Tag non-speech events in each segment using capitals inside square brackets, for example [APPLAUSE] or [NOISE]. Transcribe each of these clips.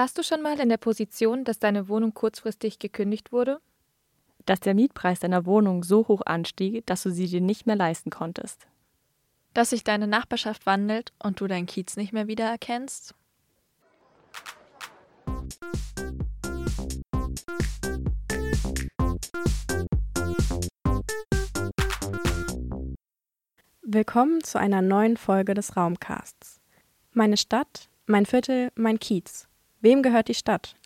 Warst du schon mal in der Position, dass deine Wohnung kurzfristig gekündigt wurde? Dass der Mietpreis deiner Wohnung so hoch anstieg, dass du sie dir nicht mehr leisten konntest. Dass sich deine Nachbarschaft wandelt und du deinen Kiez nicht mehr wiedererkennst? Willkommen zu einer neuen Folge des Raumcasts. Meine Stadt, mein Viertel, mein Kiez. Wem gehört die Stadt?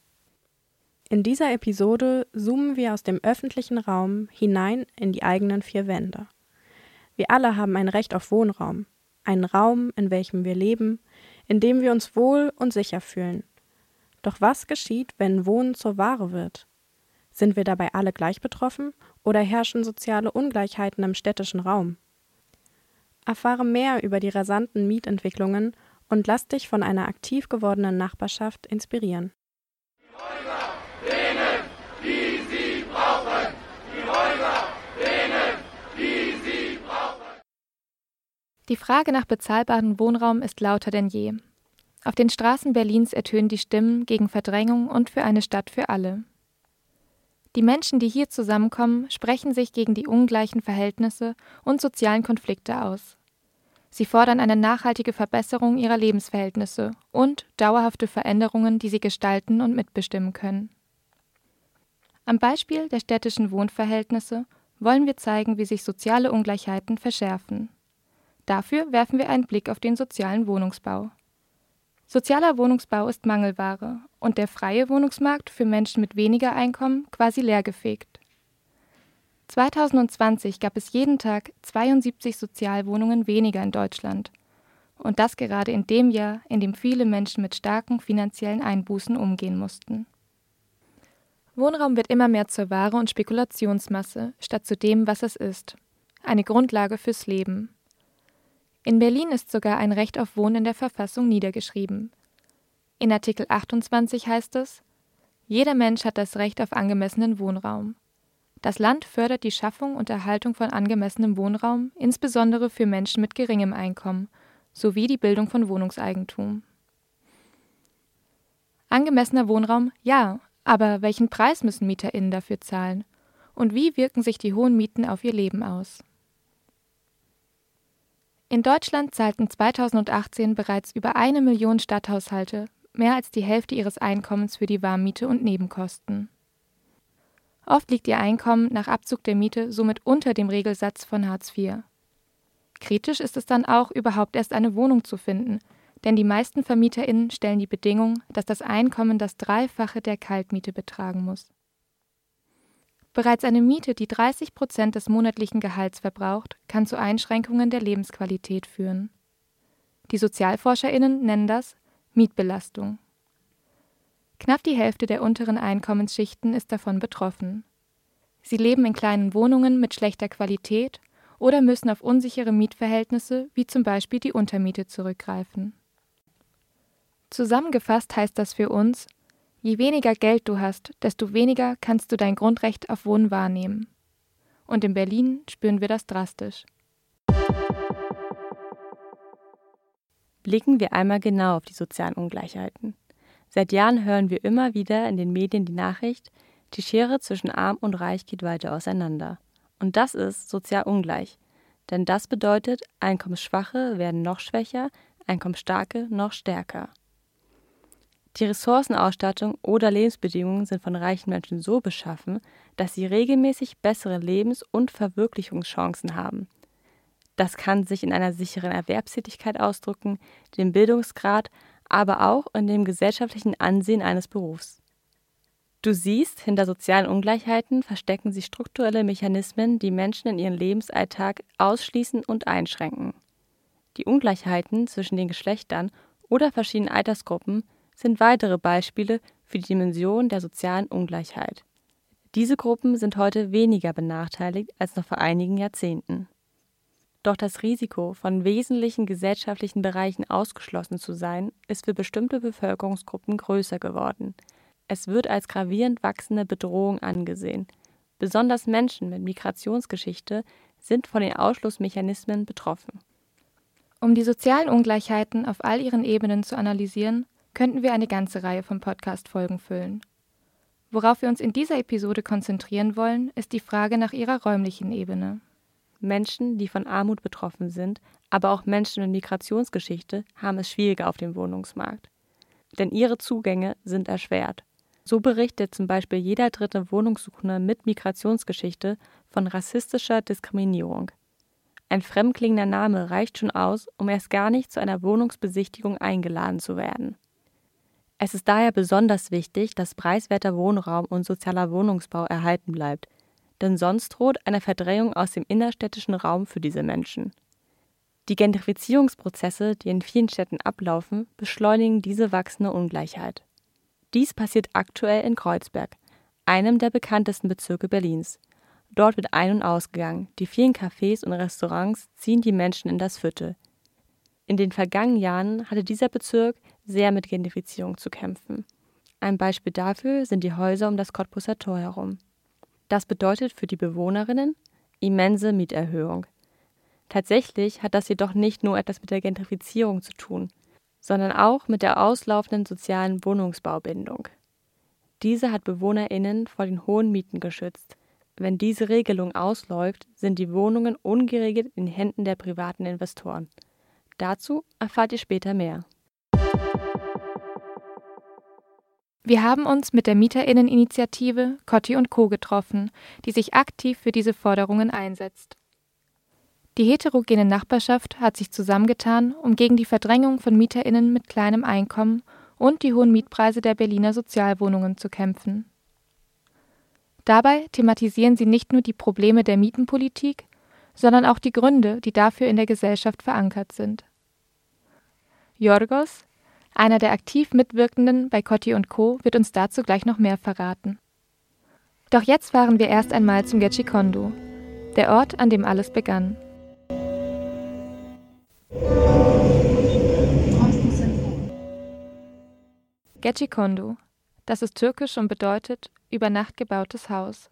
In dieser Episode zoomen wir aus dem öffentlichen Raum hinein in die eigenen vier Wände. Wir alle haben ein Recht auf Wohnraum, einen Raum, in welchem wir leben, in dem wir uns wohl und sicher fühlen. Doch was geschieht, wenn Wohnen zur Ware wird? Sind wir dabei alle gleich betroffen oder herrschen soziale Ungleichheiten im städtischen Raum? Erfahre mehr über die rasanten Mietentwicklungen und lass dich von einer aktiv gewordenen Nachbarschaft inspirieren. Die Frage nach bezahlbarem Wohnraum ist lauter denn je. Auf den Straßen Berlins ertönen die Stimmen gegen Verdrängung und für eine Stadt für alle. Die Menschen, die hier zusammenkommen, sprechen sich gegen die ungleichen Verhältnisse und sozialen Konflikte aus. Sie fordern eine nachhaltige Verbesserung ihrer Lebensverhältnisse und dauerhafte Veränderungen, die sie gestalten und mitbestimmen können. Am Beispiel der städtischen Wohnverhältnisse wollen wir zeigen, wie sich soziale Ungleichheiten verschärfen. Dafür werfen wir einen Blick auf den sozialen Wohnungsbau. Sozialer Wohnungsbau ist Mangelware und der freie Wohnungsmarkt für Menschen mit weniger Einkommen quasi leergefegt. 2020 gab es jeden Tag 72 Sozialwohnungen weniger in Deutschland. Und das gerade in dem Jahr, in dem viele Menschen mit starken finanziellen Einbußen umgehen mussten. Wohnraum wird immer mehr zur Ware und Spekulationsmasse, statt zu dem, was es ist. Eine Grundlage fürs Leben. In Berlin ist sogar ein Recht auf Wohnen in der Verfassung niedergeschrieben. In Artikel 28 heißt es, jeder Mensch hat das Recht auf angemessenen Wohnraum. Das Land fördert die Schaffung und Erhaltung von angemessenem Wohnraum, insbesondere für Menschen mit geringem Einkommen, sowie die Bildung von Wohnungseigentum. Angemessener Wohnraum, ja, aber welchen Preis müssen MieterInnen dafür zahlen? Und wie wirken sich die hohen Mieten auf ihr Leben aus? In Deutschland zahlten 2018 bereits über eine Million Stadthaushalte mehr als die Hälfte ihres Einkommens für die Warmmiete und Nebenkosten. Oft liegt ihr Einkommen nach Abzug der Miete somit unter dem Regelsatz von Hartz IV. Kritisch ist es dann auch, überhaupt erst eine Wohnung zu finden, denn die meisten VermieterInnen stellen die Bedingung, dass das Einkommen das Dreifache der Kaltmiete betragen muss. Bereits eine Miete, die 30 Prozent des monatlichen Gehalts verbraucht, kann zu Einschränkungen der Lebensqualität führen. Die SozialforscherInnen nennen das Mietbelastung. Knapp die Hälfte der unteren Einkommensschichten ist davon betroffen. Sie leben in kleinen Wohnungen mit schlechter Qualität oder müssen auf unsichere Mietverhältnisse wie zum Beispiel die Untermiete zurückgreifen. Zusammengefasst heißt das für uns, je weniger Geld du hast, desto weniger kannst du dein Grundrecht auf Wohnen wahrnehmen. Und in Berlin spüren wir das drastisch. Blicken wir einmal genau auf die sozialen Ungleichheiten. Seit Jahren hören wir immer wieder in den Medien die Nachricht, die Schere zwischen Arm und Reich geht weiter auseinander. Und das ist sozial ungleich. Denn das bedeutet, Einkommensschwache werden noch schwächer, Einkommensstarke noch stärker. Die Ressourcenausstattung oder Lebensbedingungen sind von reichen Menschen so beschaffen, dass sie regelmäßig bessere Lebens- und Verwirklichungschancen haben. Das kann sich in einer sicheren Erwerbstätigkeit ausdrücken, dem Bildungsgrad, aber auch in dem gesellschaftlichen Ansehen eines Berufs. Du siehst, hinter sozialen Ungleichheiten verstecken sich strukturelle Mechanismen, die Menschen in ihrem Lebensalltag ausschließen und einschränken. Die Ungleichheiten zwischen den Geschlechtern oder verschiedenen Altersgruppen sind weitere Beispiele für die Dimension der sozialen Ungleichheit. Diese Gruppen sind heute weniger benachteiligt als noch vor einigen Jahrzehnten. Doch das Risiko, von wesentlichen gesellschaftlichen Bereichen ausgeschlossen zu sein, ist für bestimmte Bevölkerungsgruppen größer geworden. Es wird als gravierend wachsende Bedrohung angesehen. Besonders Menschen mit Migrationsgeschichte sind von den Ausschlussmechanismen betroffen. Um die sozialen Ungleichheiten auf all ihren Ebenen zu analysieren, könnten wir eine ganze Reihe von Podcast-Folgen füllen. Worauf wir uns in dieser Episode konzentrieren wollen, ist die Frage nach ihrer räumlichen Ebene. Menschen, die von Armut betroffen sind, aber auch Menschen mit Migrationsgeschichte haben es schwieriger auf dem Wohnungsmarkt. Denn ihre Zugänge sind erschwert. So berichtet zum Beispiel jeder dritte Wohnungssuchende mit Migrationsgeschichte von rassistischer Diskriminierung. Ein fremdklingender Name reicht schon aus, um erst gar nicht zu einer Wohnungsbesichtigung eingeladen zu werden. Es ist daher besonders wichtig, dass preiswerter Wohnraum und sozialer Wohnungsbau erhalten bleibt, denn sonst droht eine Verdrängung aus dem innerstädtischen Raum für diese Menschen. Die Gentrifizierungsprozesse, die in vielen Städten ablaufen, beschleunigen diese wachsende Ungleichheit. Dies passiert aktuell in Kreuzberg, einem der bekanntesten Bezirke Berlins. Dort wird ein- und ausgegangen, die vielen Cafés und Restaurants ziehen die Menschen in das Viertel. In den vergangenen Jahren hatte dieser Bezirk sehr mit Gentrifizierung zu kämpfen. Ein Beispiel dafür sind die Häuser um das Cottbusser Tor herum. Das bedeutet für die Bewohnerinnen immense Mieterhöhung. Tatsächlich hat das jedoch nicht nur etwas mit der Gentrifizierung zu tun, sondern auch mit der auslaufenden sozialen Wohnungsbaubindung. Diese hat Bewohnerinnen vor den hohen Mieten geschützt. Wenn diese Regelung ausläuft, sind die Wohnungen ungeregelt in Händen der privaten Investoren. Dazu erfahrt ihr später mehr. Wir haben uns mit der Mieterinneninitiative Cotti und Co. getroffen, die sich aktiv für diese Forderungen einsetzt. Die heterogene Nachbarschaft hat sich zusammengetan, um gegen die Verdrängung von Mieterinnen mit kleinem Einkommen und die hohen Mietpreise der Berliner Sozialwohnungen zu kämpfen. Dabei thematisieren sie nicht nur die Probleme der Mietenpolitik, sondern auch die Gründe, die dafür in der Gesellschaft verankert sind. Jorgos, einer der aktiv Mitwirkenden bei Cotti und Co. wird uns dazu gleich noch mehr verraten. Doch jetzt fahren wir erst einmal zum Getchikondo, der Ort, an dem alles begann. Getchikondo, das ist türkisch und bedeutet über Nacht gebautes Haus.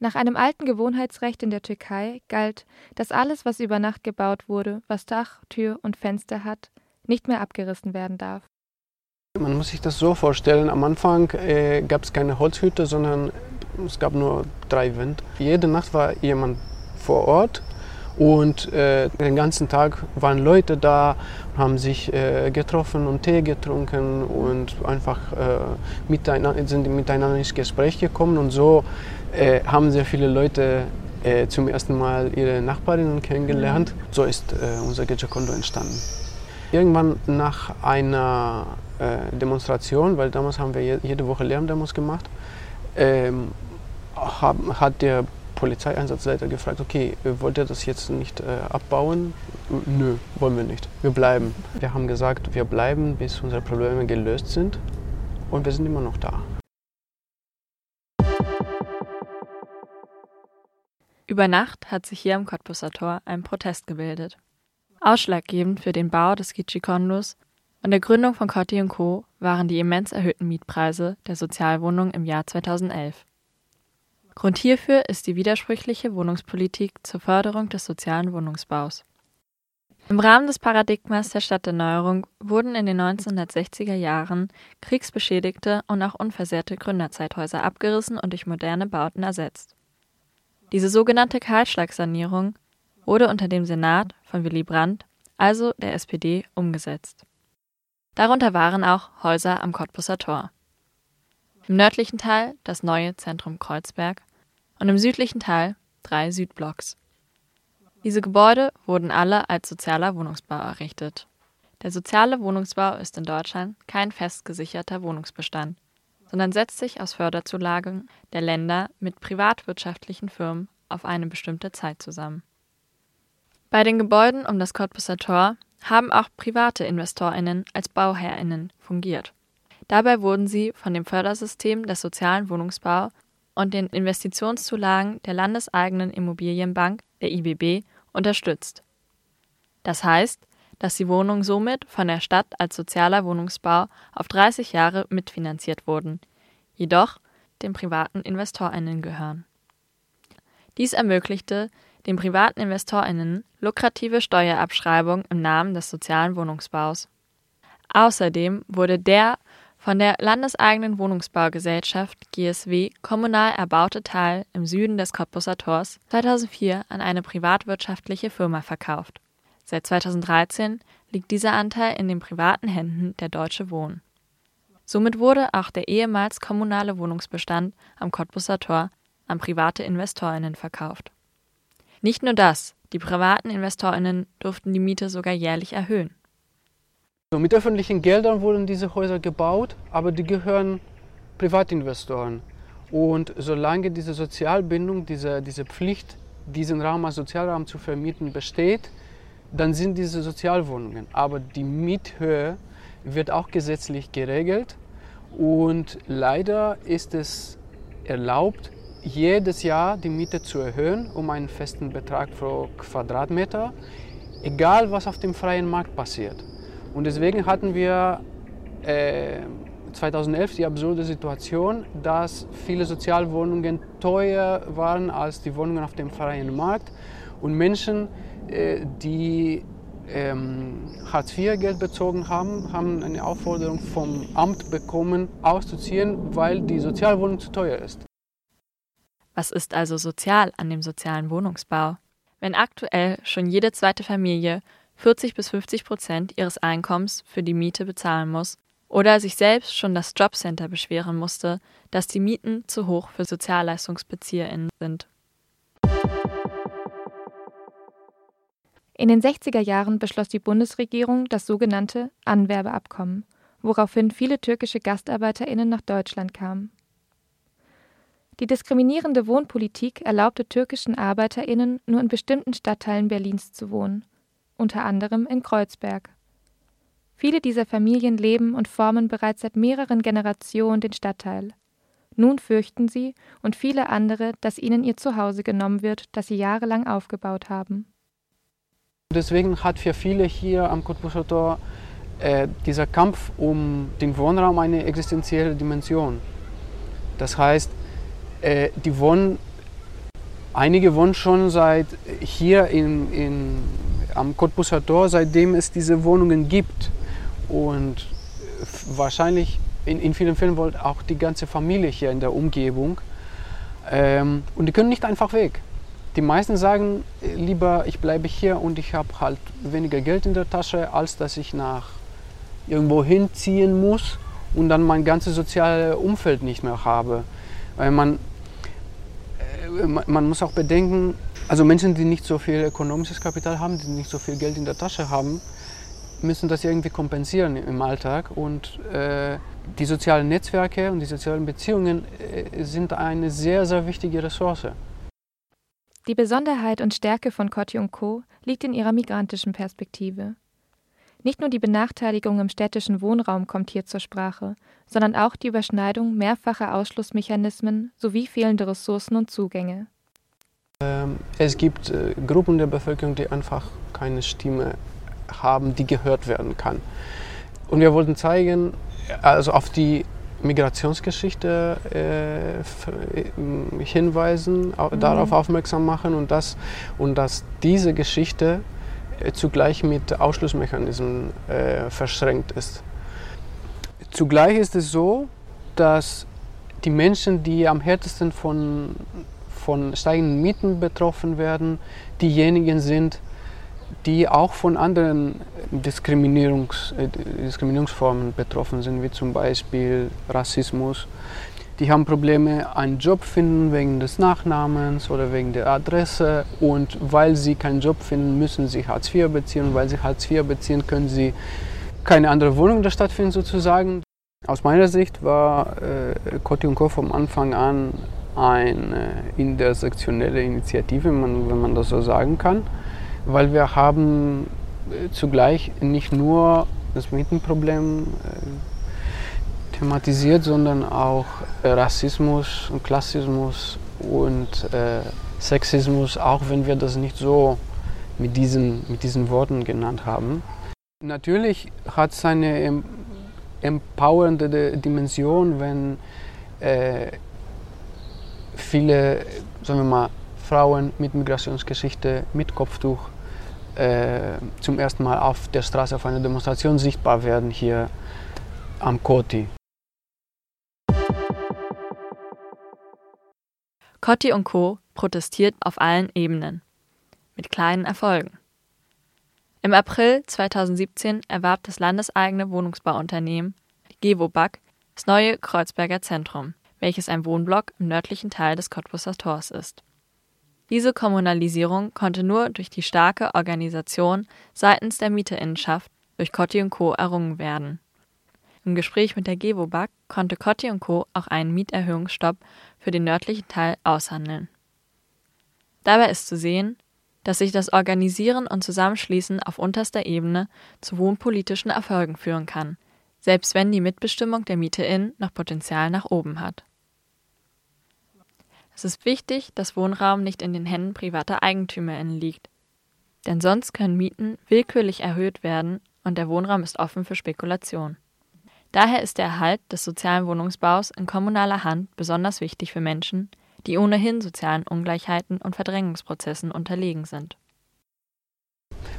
Nach einem alten Gewohnheitsrecht in der Türkei galt, dass alles, was über Nacht gebaut wurde, was Dach, Tür und Fenster hat, nicht mehr abgerissen werden darf. Man muss sich das so vorstellen, am Anfang äh, gab es keine Holzhütte, sondern es gab nur drei Wände. Jede Nacht war jemand vor Ort und äh, den ganzen Tag waren Leute da, haben sich äh, getroffen und Tee getrunken und einfach äh, miteinander, sind miteinander ins Gespräch gekommen. Und so äh, haben sehr viele Leute äh, zum ersten Mal ihre Nachbarinnen kennengelernt. So ist unser Gejakondo entstanden. Irgendwann nach einer äh, Demonstration, weil damals haben wir jede Woche Lärmdemos gemacht, ähm, hab, hat der Polizeieinsatzleiter gefragt, okay, wollt ihr das jetzt nicht äh, abbauen? Nö, wollen wir nicht. Wir bleiben. Wir haben gesagt, wir bleiben, bis unsere Probleme gelöst sind und wir sind immer noch da. Über Nacht hat sich hier am Cottbusser Tor ein Protest gebildet. Ausschlaggebend für den Bau des Gitschikondus und der Gründung von Cotti Co. waren die immens erhöhten Mietpreise der Sozialwohnungen im Jahr 2011. Grund hierfür ist die widersprüchliche Wohnungspolitik zur Förderung des sozialen Wohnungsbaus. Im Rahmen des Paradigmas der Stadterneuerung wurden in den 1960er Jahren kriegsbeschädigte und auch unversehrte Gründerzeithäuser abgerissen und durch moderne Bauten ersetzt. Diese sogenannte Kahlschlagsanierung wurde unter dem Senat von Willy Brandt, also der SPD, umgesetzt. Darunter waren auch Häuser am Cottbusser Tor. Im nördlichen Teil das neue Zentrum Kreuzberg und im südlichen Teil drei Südblocks. Diese Gebäude wurden alle als sozialer Wohnungsbau errichtet. Der soziale Wohnungsbau ist in Deutschland kein fest gesicherter Wohnungsbestand, sondern setzt sich aus Förderzulagen der Länder mit privatwirtschaftlichen Firmen auf eine bestimmte Zeit zusammen. Bei den Gebäuden um das Cottbusser Tor haben auch private InvestorInnen als BauherrInnen fungiert. Dabei wurden sie von dem Fördersystem des sozialen Wohnungsbau und den Investitionszulagen der landeseigenen Immobilienbank, der IBB, unterstützt. Das heißt, dass die Wohnungen somit von der Stadt als sozialer Wohnungsbau auf 30 Jahre mitfinanziert wurden, jedoch den privaten InvestorInnen gehören. Dies ermöglichte den privaten InvestorInnen lukrative Steuerabschreibung im Namen des sozialen Wohnungsbaus. Außerdem wurde der von der landeseigenen Wohnungsbaugesellschaft GSW kommunal erbaute Teil im Süden des Cottbuser Tors 2004 an eine privatwirtschaftliche Firma verkauft. Seit 2013 liegt dieser Anteil in den privaten Händen der Deutsche Wohnen. Somit wurde auch der ehemals kommunale Wohnungsbestand am Cottbuser Tor an private InvestorInnen verkauft. Nicht nur das, die privaten InvestorInnen durften die Miete sogar jährlich erhöhen. Mit öffentlichen Geldern wurden diese Häuser gebaut, aber die gehören Privatinvestoren. Und solange diese Sozialbindung, diese, diese Pflicht, diesen Raum als Sozialraum zu vermieten, besteht, dann sind diese Sozialwohnungen. Aber die Miethöhe wird auch gesetzlich geregelt und leider ist es erlaubt, jedes Jahr die Miete zu erhöhen um einen festen Betrag pro Quadratmeter, egal was auf dem freien Markt passiert. Und deswegen hatten wir äh, 2011 die absurde Situation, dass viele Sozialwohnungen teuer waren als die Wohnungen auf dem freien Markt und Menschen, äh, die ähm, Hartz-IV-Geld bezogen haben, haben eine Aufforderung vom Amt bekommen, auszuziehen, weil die Sozialwohnung zu teuer ist. Was ist also sozial an dem sozialen Wohnungsbau? Wenn aktuell schon jede zweite Familie 40 bis 50 Prozent ihres Einkommens für die Miete bezahlen muss oder sich selbst schon das Jobcenter beschweren musste, dass die Mieten zu hoch für SozialleistungsbezieherInnen sind. In den 60er Jahren beschloss die Bundesregierung das sogenannte Anwerbeabkommen, woraufhin viele türkische GastarbeiterInnen nach Deutschland kamen. Die diskriminierende Wohnpolitik erlaubte türkischen ArbeiterInnen nur in bestimmten Stadtteilen Berlins zu wohnen, unter anderem in Kreuzberg. Viele dieser Familien leben und formen bereits seit mehreren Generationen den Stadtteil. Nun fürchten sie und viele andere, dass ihnen ihr Zuhause genommen wird, das sie jahrelang aufgebaut haben. Deswegen hat für viele hier am Cottbuser Tor äh, dieser Kampf um den Wohnraum eine existenzielle Dimension. Das heißt, äh, die wohnen, einige wohnen schon seit hier in, in, am Cottbuser Tor, seitdem es diese Wohnungen gibt. Und wahrscheinlich in, in vielen Fällen wohnt auch die ganze Familie hier in der Umgebung. Ähm, und die können nicht einfach weg. Die meisten sagen lieber, ich bleibe hier und ich habe halt weniger Geld in der Tasche, als dass ich nach irgendwo hinziehen muss und dann mein ganzes soziales Umfeld nicht mehr habe. Weil man, äh, man muss auch bedenken, also Menschen, die nicht so viel ökonomisches Kapital haben, die nicht so viel Geld in der Tasche haben, müssen das irgendwie kompensieren im Alltag. Und äh, die sozialen Netzwerke und die sozialen Beziehungen äh, sind eine sehr, sehr wichtige Ressource. Die Besonderheit und Stärke von Kotti und Co. liegt in ihrer migrantischen Perspektive. Nicht nur die Benachteiligung im städtischen Wohnraum kommt hier zur Sprache, sondern auch die Überschneidung mehrfacher Ausschlussmechanismen sowie fehlende Ressourcen und Zugänge. Ähm, es gibt äh, Gruppen der Bevölkerung, die einfach keine Stimme haben, die gehört werden kann. Und wir wollten zeigen, also auf die Migrationsgeschichte äh, äh, hinweisen, mhm. darauf aufmerksam machen und, das, und dass diese Geschichte zugleich mit Ausschlussmechanismen äh, verschränkt ist. Zugleich ist es so, dass die Menschen, die am härtesten von, von steigenden Mieten betroffen werden, diejenigen sind, die auch von anderen Diskriminierungs, äh, Diskriminierungsformen betroffen sind, wie zum Beispiel Rassismus. Die haben Probleme, einen Job finden wegen des Nachnamens oder wegen der Adresse. Und weil sie keinen Job finden, müssen sie Hartz IV beziehen. Und weil sie Hartz IV beziehen, können sie keine andere Wohnung in der Stadt finden, sozusagen. Aus meiner Sicht war äh, Kotti und Co. vom Anfang an eine intersektionelle Initiative, wenn man, wenn man das so sagen kann weil wir haben äh, zugleich nicht nur das Mietenproblem äh, thematisiert, sondern auch äh, Rassismus und Klassismus und äh, Sexismus, auch wenn wir das nicht so mit diesen, mit diesen Worten genannt haben. Natürlich hat es eine empowernde Dimension, wenn äh, viele, sagen wir mal, Frauen mit Migrationsgeschichte mit Kopftuch äh, zum ersten Mal auf der Straße auf einer Demonstration sichtbar werden hier am Koti. Kotti und Co. protestiert auf allen Ebenen. Mit kleinen Erfolgen. Im April 2017 erwarb das landeseigene Wohnungsbauunternehmen Gewobag das neue Kreuzberger Zentrum, welches ein Wohnblock im nördlichen Teil des Cottbusser Tors ist. Diese Kommunalisierung konnte nur durch die starke Organisation seitens der Mieterinnenschaft durch Cotti und Co. errungen werden. Im Gespräch mit der Gewobag konnte Cotti und Co. auch einen Mieterhöhungsstopp für den nördlichen Teil aushandeln. Dabei ist zu sehen, dass sich das Organisieren und Zusammenschließen auf unterster Ebene zu wohnpolitischen Erfolgen führen kann, selbst wenn die Mitbestimmung der MieterInnen noch Potenzial nach oben hat. Es ist wichtig, dass Wohnraum nicht in den Händen privater EigentümerInnen liegt, denn sonst können Mieten willkürlich erhöht werden und der Wohnraum ist offen für Spekulation. Daher ist der Erhalt des sozialen Wohnungsbaus in kommunaler Hand besonders wichtig für Menschen, die ohnehin sozialen Ungleichheiten und Verdrängungsprozessen unterlegen sind.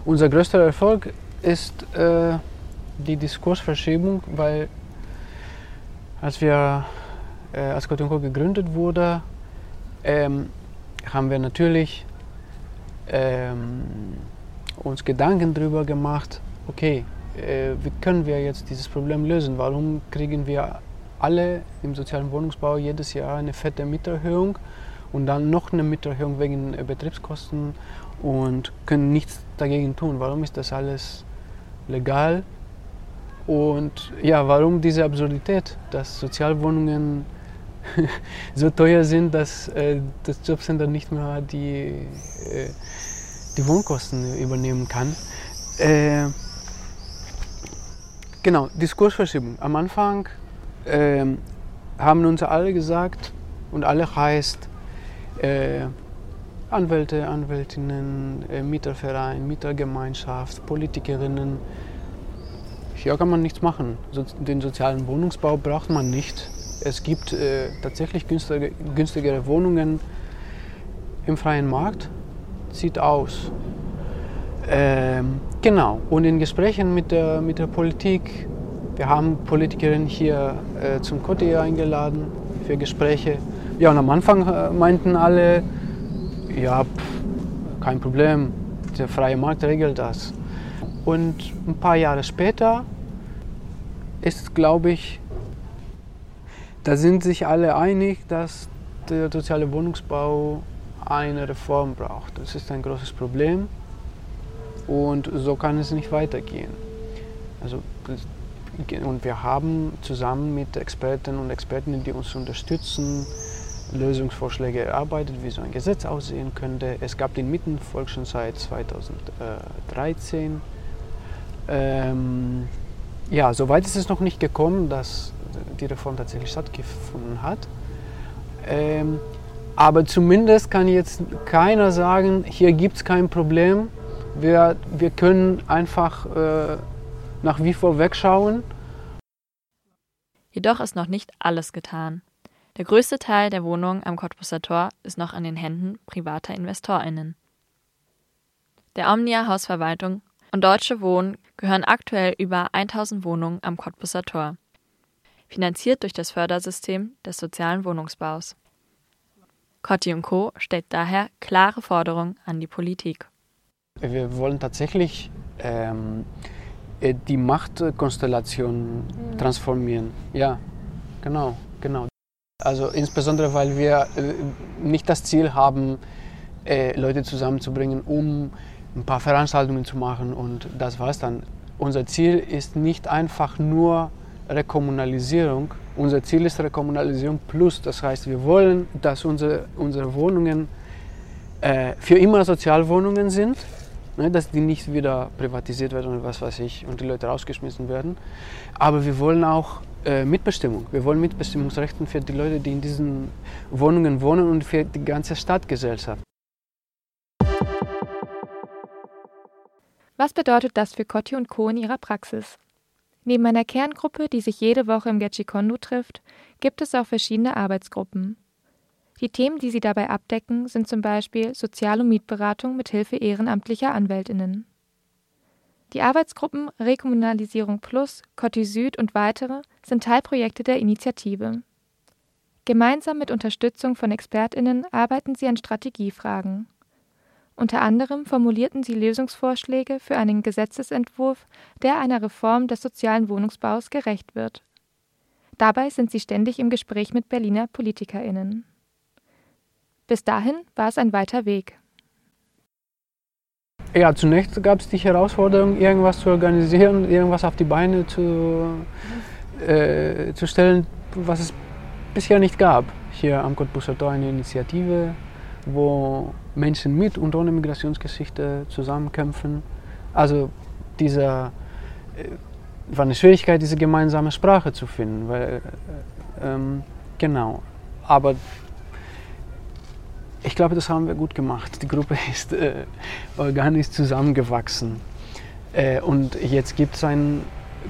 Unser größter Erfolg ist äh, die Diskursverschiebung, weil als wir äh, als Kotinko gegründet wurde, ähm, haben wir natürlich ähm, uns Gedanken darüber gemacht, okay, äh, wie können wir jetzt dieses Problem lösen? Warum kriegen wir alle im sozialen Wohnungsbau jedes Jahr eine fette Mieterhöhung und dann noch eine Mieterhöhung wegen äh, Betriebskosten und können nichts dagegen tun? Warum ist das alles legal? Und ja, warum diese Absurdität, dass Sozialwohnungen [LAUGHS] so teuer sind, dass äh, das Jobcenter nicht mehr die, äh, die Wohnkosten übernehmen kann? Äh, Genau, Diskursverschiebung. Am Anfang äh, haben uns alle gesagt, und alle heißt äh, Anwälte, Anwältinnen, äh, Mieterverein, Mietergemeinschaft, Politikerinnen. Hier kann man nichts machen. Den sozialen Wohnungsbau braucht man nicht. Es gibt äh, tatsächlich günstige, günstigere Wohnungen im freien Markt. Sieht aus. Ähm, genau, und in Gesprächen mit der, mit der Politik, wir haben Politikerinnen hier äh, zum Kotti eingeladen für Gespräche. Ja, und am Anfang äh, meinten alle, ja, pff, kein Problem, der freie Markt regelt das. Und ein paar Jahre später ist, glaube ich, da sind sich alle einig, dass der soziale Wohnungsbau eine Reform braucht. Das ist ein großes Problem. Und so kann es nicht weitergehen. Also, und wir haben zusammen mit Experten und Expertinnen, die uns unterstützen, Lösungsvorschläge erarbeitet, wie so ein Gesetz aussehen könnte. Es gab den Mittenvolk schon seit 2013. Ähm, ja, soweit ist es noch nicht gekommen, dass die Reform tatsächlich stattgefunden hat. Ähm, aber zumindest kann jetzt keiner sagen, hier gibt es kein Problem, wir, wir können einfach äh, nach wie vor wegschauen. Jedoch ist noch nicht alles getan. Der größte Teil der Wohnungen am Cottbusser Tor ist noch in den Händen privater InvestorInnen. Der Omnia Hausverwaltung und Deutsche Wohnen gehören aktuell über 1000 Wohnungen am Cottbusser Tor, finanziert durch das Fördersystem des sozialen Wohnungsbaus. Cotti Co. stellt daher klare Forderungen an die Politik. Wir wollen tatsächlich ähm, äh, die Machtkonstellation mhm. transformieren. Ja, genau, genau. Also insbesondere, weil wir äh, nicht das Ziel haben, äh, Leute zusammenzubringen, um ein paar Veranstaltungen zu machen und das war's dann. Unser Ziel ist nicht einfach nur Rekommunalisierung. Unser Ziel ist Rekommunalisierung plus. Das heißt, wir wollen, dass unsere, unsere Wohnungen äh, für immer Sozialwohnungen sind ne, dass die nicht wieder privatisiert werden oder was weiß ich und die Leute rausgeschmissen werden. Aber wir wollen auch äh, Mitbestimmung. Wir wollen Mitbestimmungsrechte für die Leute, die in diesen Wohnungen wohnen und für die ganze Stadtgesellschaft. Was bedeutet das für Cotti und Co. in ihrer Praxis? Neben einer Kerngruppe, die sich jede Woche im Getchikondo trifft, gibt es auch verschiedene Arbeitsgruppen. Die Themen, die sie dabei abdecken, sind zum Beispiel Sozial- und Mietberatung mit Hilfe ehrenamtlicher Anwältinnen. Die Arbeitsgruppen Rekommunalisierung Plus, Cotti Süd und weitere sind Teilprojekte der Initiative. Gemeinsam mit Unterstützung von ExpertInnen arbeiten sie an Strategiefragen. Unter anderem formulierten sie Lösungsvorschläge für einen Gesetzesentwurf, der einer Reform des sozialen Wohnungsbaus gerecht wird. Dabei sind sie ständig im Gespräch mit Berliner PolitikerInnen. Bis dahin war es ein weiter Weg. Ja, zunächst gab es die Herausforderung, irgendwas zu organisieren, irgendwas auf die Beine zu, äh, zu stellen, was es bisher nicht gab. Hier am Cottbusser Tor eine Initiative, wo Menschen mit und ohne Migrationsgeschichte zusammenkämpfen. Also dieser äh, war eine Schwierigkeit, diese gemeinsame Sprache zu finden, weil äh, ähm, genau. Aber ich glaube, das haben wir gut gemacht. Die Gruppe [LAUGHS] ist äh, organisch zusammengewachsen. Äh, und jetzt gibt es ein,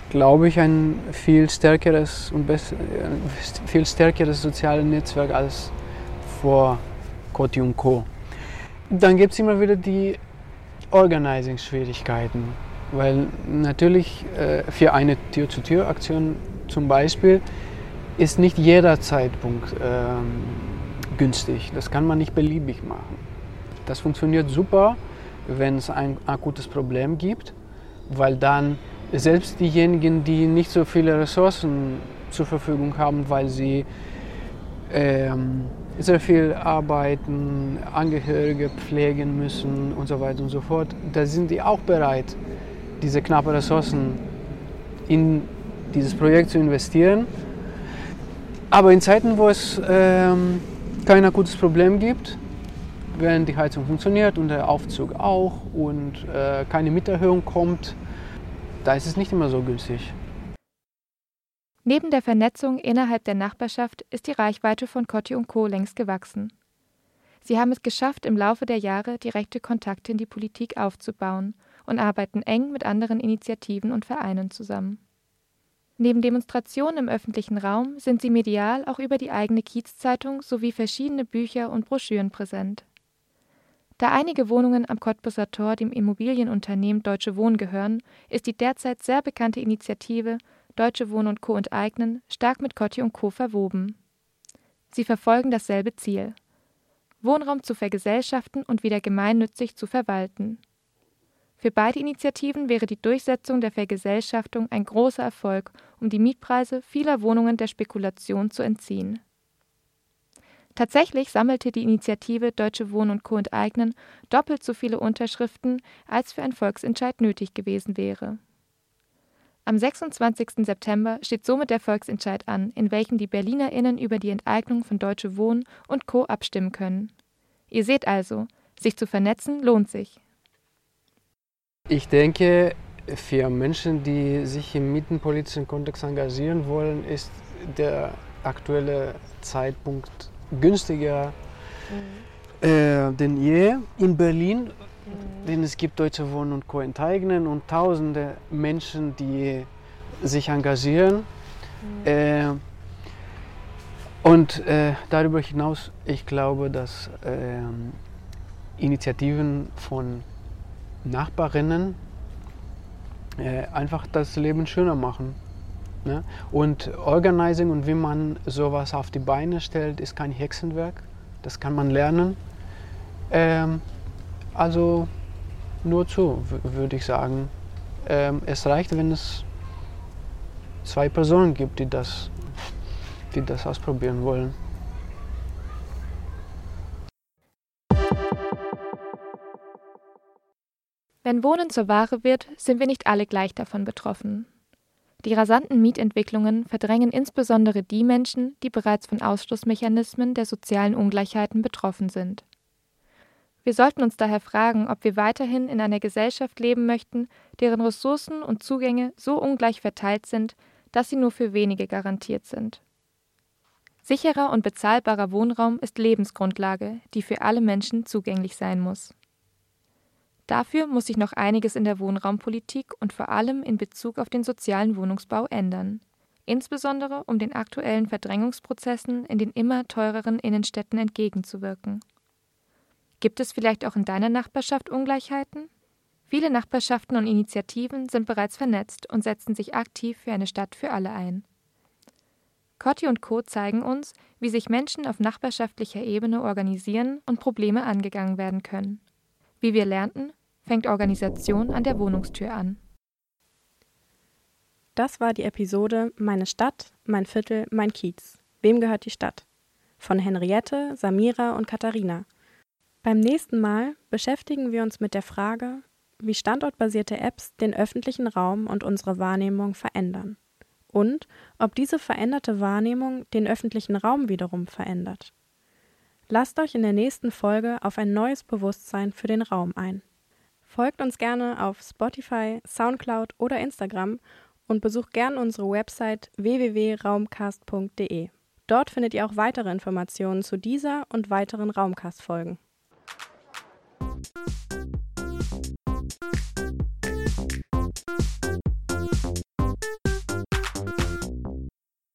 glaube ich, ein viel stärkeres und äh, viel stärkeres soziales Netzwerk als vor Coty und Co. Dann gibt es immer wieder die Organizing-Schwierigkeiten, weil natürlich äh, für eine Tür-zu-Tür-Aktion zum Beispiel ist nicht jeder Zeitpunkt ähm, günstig. Das kann man nicht beliebig machen. Das funktioniert super, wenn es ein akutes Problem gibt, weil dann selbst diejenigen, die nicht so viele Ressourcen zur Verfügung haben, weil sie ähm, sehr viel arbeiten, Angehörige pflegen müssen und so weiter und so fort, da sind die auch bereit, diese knappen Ressourcen in dieses Projekt zu investieren. Aber in Zeiten, wo es ähm, kein akutes Problem gibt, wenn die Heizung funktioniert und der Aufzug auch und äh, keine Mieterhöhung kommt, da ist es nicht immer so günstig. Neben der Vernetzung innerhalb der Nachbarschaft ist die Reichweite von Cotti und Co. längst gewachsen. Sie haben es geschafft, im Laufe der Jahre direkte Kontakte in die Politik aufzubauen und arbeiten eng mit anderen Initiativen und Vereinen zusammen. Neben Demonstrationen im öffentlichen Raum sind sie medial auch über die eigene Kiezzeitung sowie verschiedene Bücher und Broschüren präsent. Da einige Wohnungen am Cottbusser Tor dem Immobilienunternehmen Deutsche Wohnen gehören, ist die derzeit sehr bekannte Initiative Deutsche Wohnen und Co. enteignen stark mit Cotti und Co. verwoben. Sie verfolgen dasselbe Ziel: Wohnraum zu vergesellschaften und wieder gemeinnützig zu verwalten. Für beide Initiativen wäre die Durchsetzung der Vergesellschaftung ein großer Erfolg, um die Mietpreise vieler Wohnungen der Spekulation zu entziehen. Tatsächlich sammelte die Initiative Deutsche Wohnen und Co. enteignen doppelt so viele Unterschriften, als für ein Volksentscheid nötig gewesen wäre. Am 26. September steht somit der Volksentscheid an, in welchem die BerlinerInnen über die Enteignung von Deutsche Wohnen und Co. abstimmen können. Ihr seht also, sich zu vernetzen lohnt sich. Ich denke, für Menschen, die sich im mietenpolitischen Kontext engagieren wollen, ist der aktuelle Zeitpunkt günstiger mhm. äh, denn je. In Berlin, mhm. denn es gibt Deutsche Wohnen und Co. enteignen und tausende Menschen, die sich engagieren. Mhm. Äh, und äh, darüber hinaus, ich glaube, dass ähm, Initiativen von Nachbarinnen äh, einfach das Leben schöner machen. Ne? Und Organizing und wie man sowas auf die Beine stellt, ist kein Hexenwerk. Das kann man lernen. Ähm, also nur zu, würde ich sagen. Ähm, es reicht, wenn es zwei Personen gibt, die das, die das ausprobieren wollen. Wenn Wohnen zur Ware wird, sind wir nicht alle gleich davon betroffen. Die rasanten Mietentwicklungen verdrängen insbesondere die Menschen, die bereits von Ausschlussmechanismen der sozialen Ungleichheiten betroffen sind. Wir sollten uns daher fragen, ob wir weiterhin in einer Gesellschaft leben möchten, deren Ressourcen und Zugänge so ungleich verteilt sind, dass sie nur für wenige garantiert sind. Sicherer und bezahlbarer Wohnraum ist Lebensgrundlage, die für alle Menschen zugänglich sein muss. Dafür muss sich noch einiges in der Wohnraumpolitik und vor allem in Bezug auf den sozialen Wohnungsbau ändern. insbesondere um den aktuellen Verdrängungsprozessen in den immer teureren Innenstädten entgegenzuwirken. Gibt es vielleicht auch in deiner Nachbarschaft Ungleichheiten? Viele Nachbarschaften und Initiativen sind bereits vernetzt und setzen sich aktiv für eine Stadt für alle ein. Cotti und Co. zeigen uns, wie sich Menschen auf nachbarschaftlicher Ebene organisieren und Probleme angegangen werden können. Wie wir lernten, fängt Organisation an der Wohnungstür an. Das war die Episode Meine Stadt, mein Viertel, mein Kiez. Wem gehört die Stadt? Von Henriette, Samira und Katharina. Beim nächsten Mal beschäftigen wir uns mit der Frage, wie standortbasierte Apps den öffentlichen Raum und unsere Wahrnehmung verändern und ob diese veränderte Wahrnehmung den öffentlichen Raum wiederum verändert. Lasst euch in der nächsten Folge auf ein neues Bewusstsein für den Raum ein. Folgt uns gerne auf Spotify, Soundcloud oder Instagram und besucht gerne unsere Website www.raumcast.de. Dort findet ihr auch weitere Informationen zu dieser und weiteren Raumcast-Folgen.